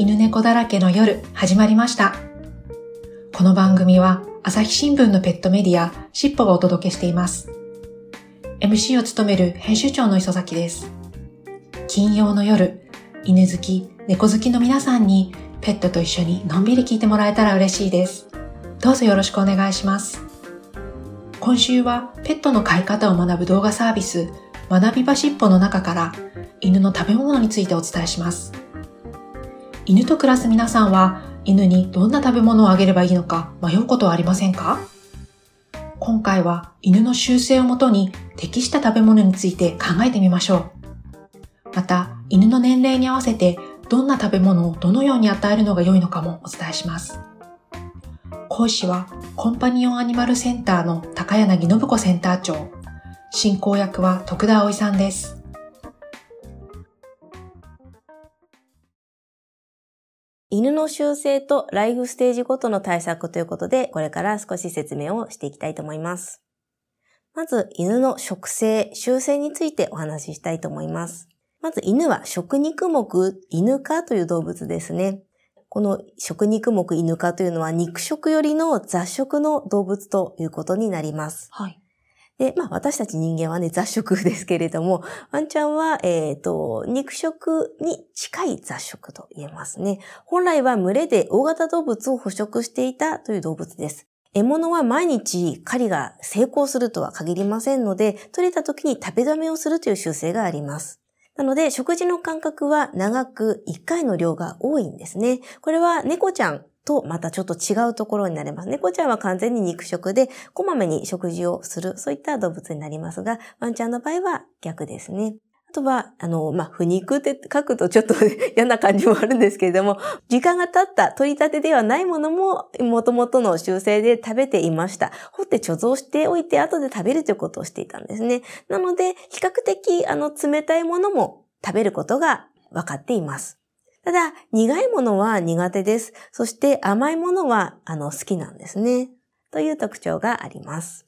犬猫だらけの夜始まりました。この番組は朝日新聞のペットメディアしっぽがお届けしています。MC を務める編集長の磯崎です。金曜の夜、犬好き、猫好きの皆さんにペットと一緒にのんびり聞いてもらえたら嬉しいです。どうぞよろしくお願いします。今週はペットの飼い方を学ぶ動画サービス学び場しっぽの中から犬の食べ物についてお伝えします。犬と暮らす皆さんは犬にどんな食べ物をあげればいいのか迷うことはありませんか？今回は犬の習性をもとに適した食べ物について考えてみましょう。また、犬の年齢に合わせてどんな食べ物をどのように与えるのが良いのかもお伝えします。講師はコンパニオンアニマルセンターの高柳信子センター長。進行役は徳田葵さんです。犬の習性とライフステージごとの対策ということで、これから少し説明をしていきたいと思います。まず、犬の食性、習性についてお話ししたいと思います。まず、犬は食肉目、犬科という動物ですね。この食肉目、犬科というのは肉食よりの雑食の動物ということになります。はい。で、まあ私たち人間はね、雑食ですけれども、ワンちゃんは、えっ、と、肉食に近い雑食と言えますね。本来は群れで大型動物を捕食していたという動物です。獲物は毎日狩りが成功するとは限りませんので、取れた時に食べだめをするという習性があります。なので、食事の間隔は長く1回の量が多いんですね。これは猫ちゃんとまたちょっと違うところになります。猫ちゃんは完全に肉食で、こまめに食事をする、そういった動物になりますが、ワンちゃんの場合は逆ですね。あとは、あの、まあ、不肉って書くとちょっと 嫌な感じもあるんですけれども、時間が経った取り立てではないものも、元々の習性で食べていました。掘って貯蔵しておいて後で食べるということをしていたんですね。なので、比較的、あの、冷たいものも食べることが分かっています。ただ、苦いものは苦手です。そして甘いものは、あの、好きなんですね。という特徴があります。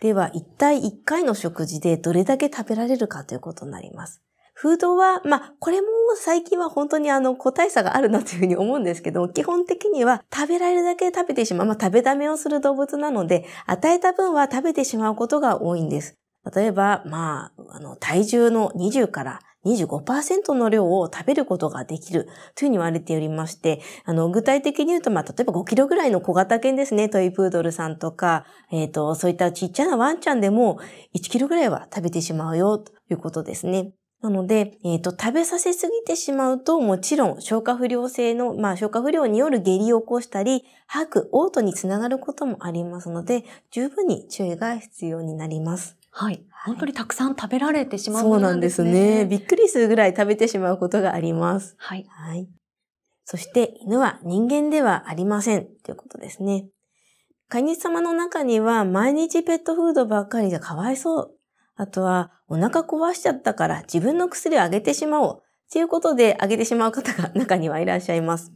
では、一体1回の食事でどれだけ食べられるかということになります。フードは、まあ、これも最近は本当にあの、個体差があるなというふうに思うんですけど、基本的には食べられるだけ食べてしまう、まあ、食べだめをする動物なので、与えた分は食べてしまうことが多いんです。例えば、まあ、あの、体重の20から25%の量を食べることができるというふうに言われておりまして、あの、具体的に言うと、まあ、例えば5キロぐらいの小型犬ですね、トイプードルさんとか、えっ、と、そういったちっちゃなワンちゃんでも1キロぐらいは食べてしまうよということですね。なので、えっ、と、食べさせすぎてしまうと、もちろん消化不良性の、まあ、消化不良による下痢を起こしたり、吐く、嘔吐につながることもありますので、十分に注意が必要になります。はい。本当にたくさん食べられてしまうそうなんですね。びびっくりするぐらい食べてしまうことがあります。はい。はい。そして、犬は人間ではありません。ということですね。飼い主様の中には、毎日ペットフードばっかりでかわいそう。あとは、お腹壊しちゃったから自分の薬をあげてしまおう。ということで、あげてしまう方が中にはいらっしゃいます。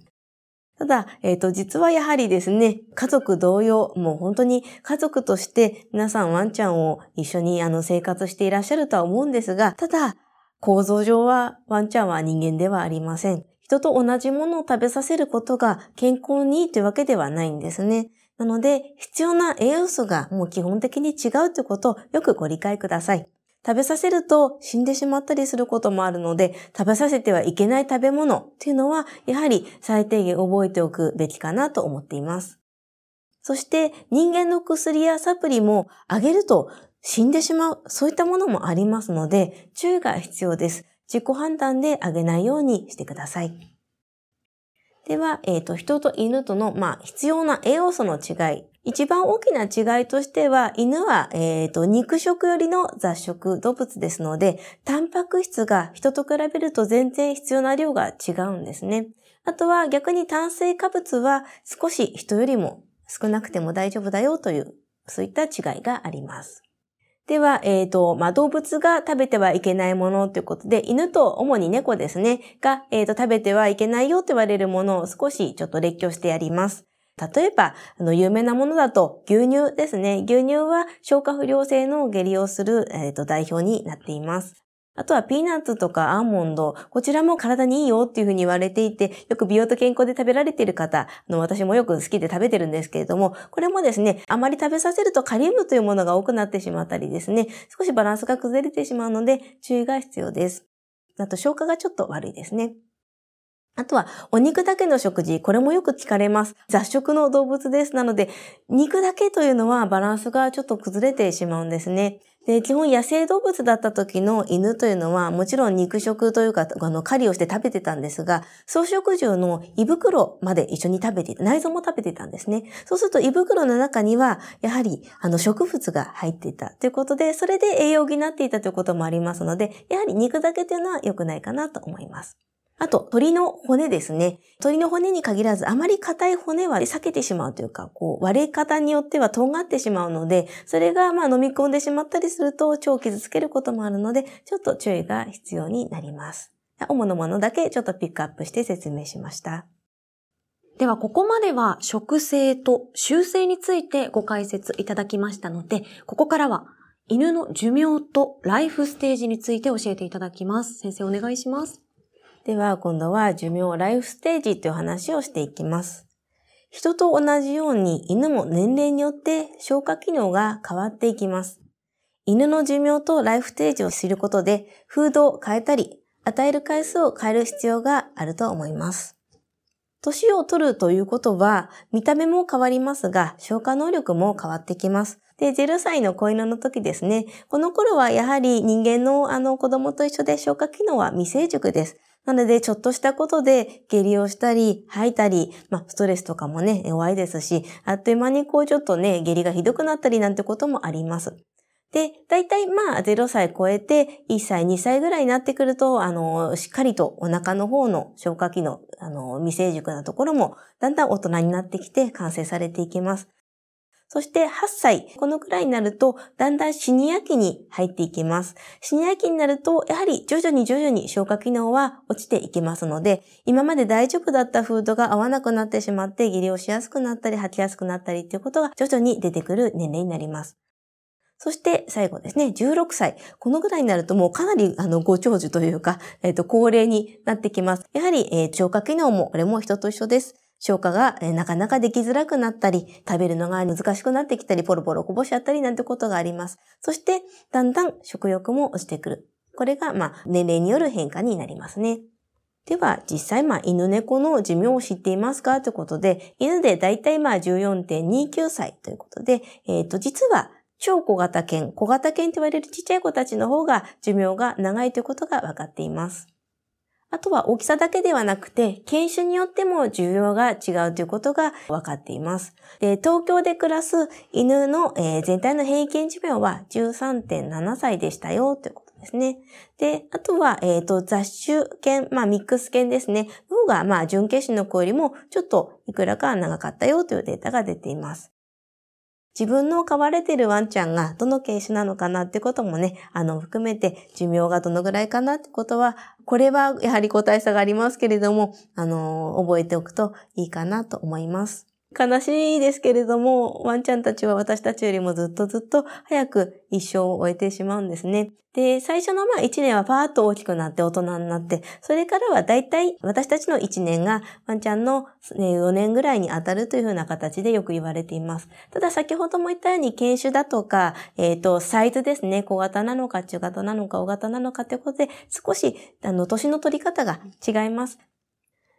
ただ、えっ、と、実はやはりですね、家族同様、もう本当に家族として皆さんワンちゃんを一緒にあの生活していらっしゃるとは思うんですが、ただ、構造上はワンちゃんは人間ではありません。人と同じものを食べさせることが健康にいいというわけではないんですね。なので、必要な栄養素がもう基本的に違うということをよくご理解ください。食べさせると死んでしまったりすることもあるので、食べさせてはいけない食べ物っていうのは、やはり最低限覚えておくべきかなと思っています。そして、人間の薬やサプリもあげると死んでしまう、そういったものもありますので、注意が必要です。自己判断であげないようにしてください。では、えっ、と、人と犬との、まあ、必要な栄養素の違い。一番大きな違いとしては、犬は、えっ、と、肉食よりの雑食動物ですので、タンパク質が人と比べると全然必要な量が違うんですね。あとは逆に炭水化物は少し人よりも少なくても大丈夫だよという、そういった違いがあります。では、えっ、と、まあ、動物が食べてはいけないものということで、犬と主に猫ですね、が、えっ、と、食べてはいけないよと言われるものを少しちょっと列挙してやります。例えば、あの、有名なものだと、牛乳ですね。牛乳は消化不良性の下痢をする、えっ、と、代表になっています。あとはピーナッツとかアーモンド、こちらも体にいいよっていうふうに言われていて、よく美容と健康で食べられている方、の私もよく好きで食べてるんですけれども、これもですね、あまり食べさせるとカリウムというものが多くなってしまったりですね、少しバランスが崩れてしまうので注意が必要です。あと消化がちょっと悪いですね。あとは、お肉だけの食事。これもよく聞かれます。雑食の動物です。なので、肉だけというのはバランスがちょっと崩れてしまうんですね。で、基本野生動物だった時の犬というのは、もちろん肉食というか、あの、狩りをして食べてたんですが、草食獣の胃袋まで一緒に食べて、内臓も食べてたんですね。そうすると胃袋の中には、やはり、あの、植物が入っていたということで、それで栄養を補っていたということもありますので、やはり肉だけというのは良くないかなと思います。あと、鳥の骨ですね。鳥の骨に限らず、あまり硬い骨は避けてしまうというか、こう、割れ方によってはとんがってしまうので、それがまあ飲み込んでしまったりすると腸を傷つけることもあるので、ちょっと注意が必要になります。主なものだけちょっとピックアップして説明しました。では、ここまでは食性と習性についてご解説いただきましたので、ここからは犬の寿命とライフステージについて教えていただきます。先生お願いします。では、今度は寿命ライフステージという話をしていきます。人と同じように犬も年齢によって消化機能が変わっていきます。犬の寿命とライフステージを知ることで、フードを変えたり、与える回数を変える必要があると思います。年を取るということは、見た目も変わりますが、消化能力も変わってきます。で、0歳の子犬の時ですね。この頃はやはり人間のあの子供と一緒で消化機能は未成熟です。なので、ちょっとしたことで下痢をしたり、吐いたり、まあ、ストレスとかもね、弱いですし、あっという間にこうちょっとね、下痢がひどくなったりなんてこともあります。で、大体まあ0歳超えて1歳、2歳ぐらいになってくると、あの、しっかりとお腹の方の消化器の、あの、未成熟なところもだんだん大人になってきて完成されていきます。そして8歳、このくらいになると、だんだんシニア期に入っていきます。シニア期になると、やはり徐々に徐々に消化機能は落ちていきますので、今まで大丈夫だったフードが合わなくなってしまって、下痢をしやすくなったり、吐きやすくなったりっていうことが徐々に出てくる年齢になります。そして最後ですね、16歳。このぐらいになるともうかなりあのご長寿というか、えっ、ー、と、高齢になってきます。やはり、えー、消化機能もこれも人と一緒です。消化がなかなかできづらくなったり、食べるのが難しくなってきたり、ポロポロこぼしちゃったりなんてことがあります。そして、だんだん食欲も落ちてくる。これが、まあ、年齢による変化になりますね。では、実際、まあ、犬猫の寿命を知っていますかということで、犬でだいたいまあ14.29歳ということで、えっ、ー、と、実は、超小型犬、小型犬と言われるちっちゃい子たちの方が寿命が長いということが分かっています。あとは大きさだけではなくて、犬種によっても需要が違うということが分かっています。で東京で暮らす犬の、えー、全体の平均寿命は13.7歳でしたよということですね。で、あとは、え、ー、と、雑種犬、まあ、ミックス犬ですね。の方が、まあ、準決種の子よりも、ちょっといくらか長かったよというデータが出ています。自分の飼われてるワンちゃんがどの犬種なのかなってこともね、あの、含めて寿命がどのぐらいかなってことは、これはやはり個体差がありますけれども、あの、覚えておくといいかなと思います。悲しいですけれども、ワンちゃんたちは私たちよりもずっとずっと早く一生を終えてしまうんですね。で、最初のまあ1年はパーッと大きくなって大人になって、それからはだいたい私たちの1年がワンちゃんの4年ぐらいに当たるというふうな形でよく言われています。ただ先ほども言ったように犬種だとか、えっ、ー、と、サイズですね、小型なのか中型なのか大型なのかということで、少し、あの、年の取り方が違います。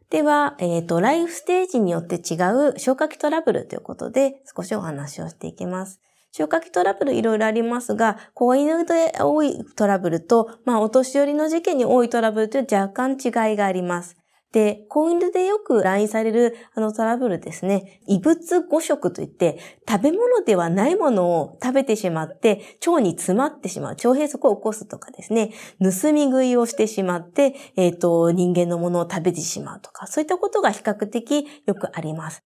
では、えっ、ー、と、ライフステージによって違う消化器トラブルということで少しお話をしていきます。消化器トラブルいろいろありますが、子犬で多いトラブルと、まあ、お年寄りの事件に多いトラブルという若干違いがあります。で、コインルでよく来院されるあのトラブルですね。異物誤食といって、食べ物ではないものを食べてしまって、腸に詰まってしまう。腸閉塞を起こすとかですね。盗み食いをしてしまって、えっ、ー、と、人間のものを食べてしまうとか、そういったことが比較的よくあります。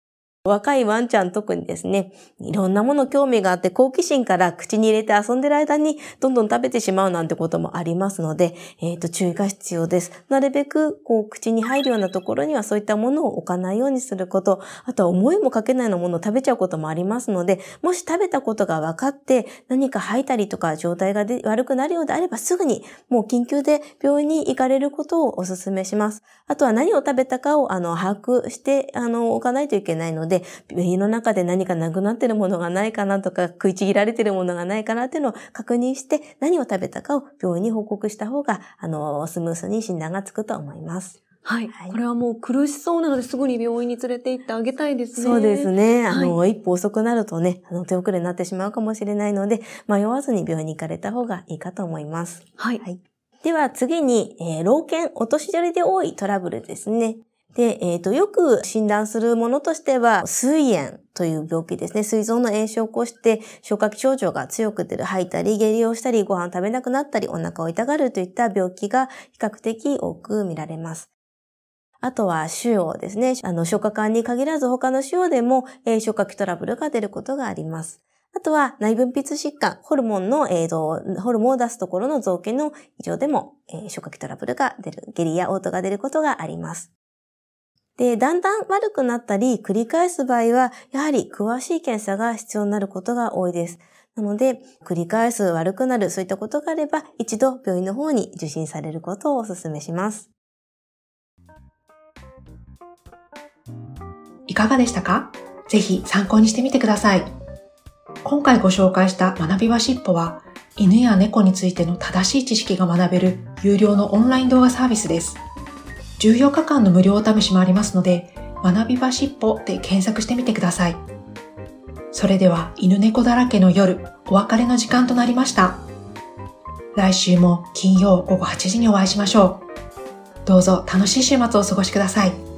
若いワンちゃん特にですね、いろんなもの興味があって好奇心から口に入れて遊んでる間にどんどん食べてしまうなんてこともありますので、えっ、ー、と、注意が必要です。なるべく、こう、口に入るようなところにはそういったものを置かないようにすること、あとは思いもかけないようなものを食べちゃうこともありますので、もし食べたことが分かって何か吐いたりとか状態が悪くなるようであればすぐにもう緊急で病院に行かれることをお勧めします。あとは何を食べたかを、あの、把握して、あの、置かないといけないので、で、家の中で何かなくなってるものがないかなとか、食いちぎられてるものがないかなっていうのを確認して、何を食べたかを病院に報告した方が、あの、スムースに診断がつくと思います。はい。はい、これはもう苦しそうなのですぐに病院に連れて行ってあげたいですね。そうですね。あの、はい、一歩遅くなるとね、あの、手遅れになってしまうかもしれないので、迷わずに病院に行かれた方がいいかと思います。はい。はい、では次に、えー、老犬、お年寄りで多いトラブルですね。で、えっ、ー、と、よく診断するものとしては、水炎という病気ですね。膵臓の炎症を起こして、消化器症状が強く出る、吐いたり、下痢をしたり、ご飯食べなくなったり、お腹を痛がるといった病気が比較的多く見られます。あとは、腫瘍ですね。あの、消化管に限らず他の腫瘍でも、えー、消化器トラブルが出ることがあります。あとは内分泌疾患、ホルモンの、えー、ホルモンを出すところの造形の異常でも、えー、消化器トラブルが出る、下痢や嘔吐が出ることがあります。で、だんだん悪くなったり繰り返す場合は、やはり詳しい検査が必要になることが多いです。なので、繰り返す悪くなる、そういったことがあれば、一度病院の方に受診されることをお勧めします。いかがでしたか？ぜひ参考にしてみてください。今回ご紹介した学びはしっぽは、犬や猫についての正しい知識が学べる有料のオンライン動画サービスです。14日間の無料お試しもありますので、学び場しっぽで検索してみてください。それでは犬猫だらけの夜、お別れの時間となりました。来週も金曜午後8時にお会いしましょう。どうぞ楽しい週末をお過ごしください。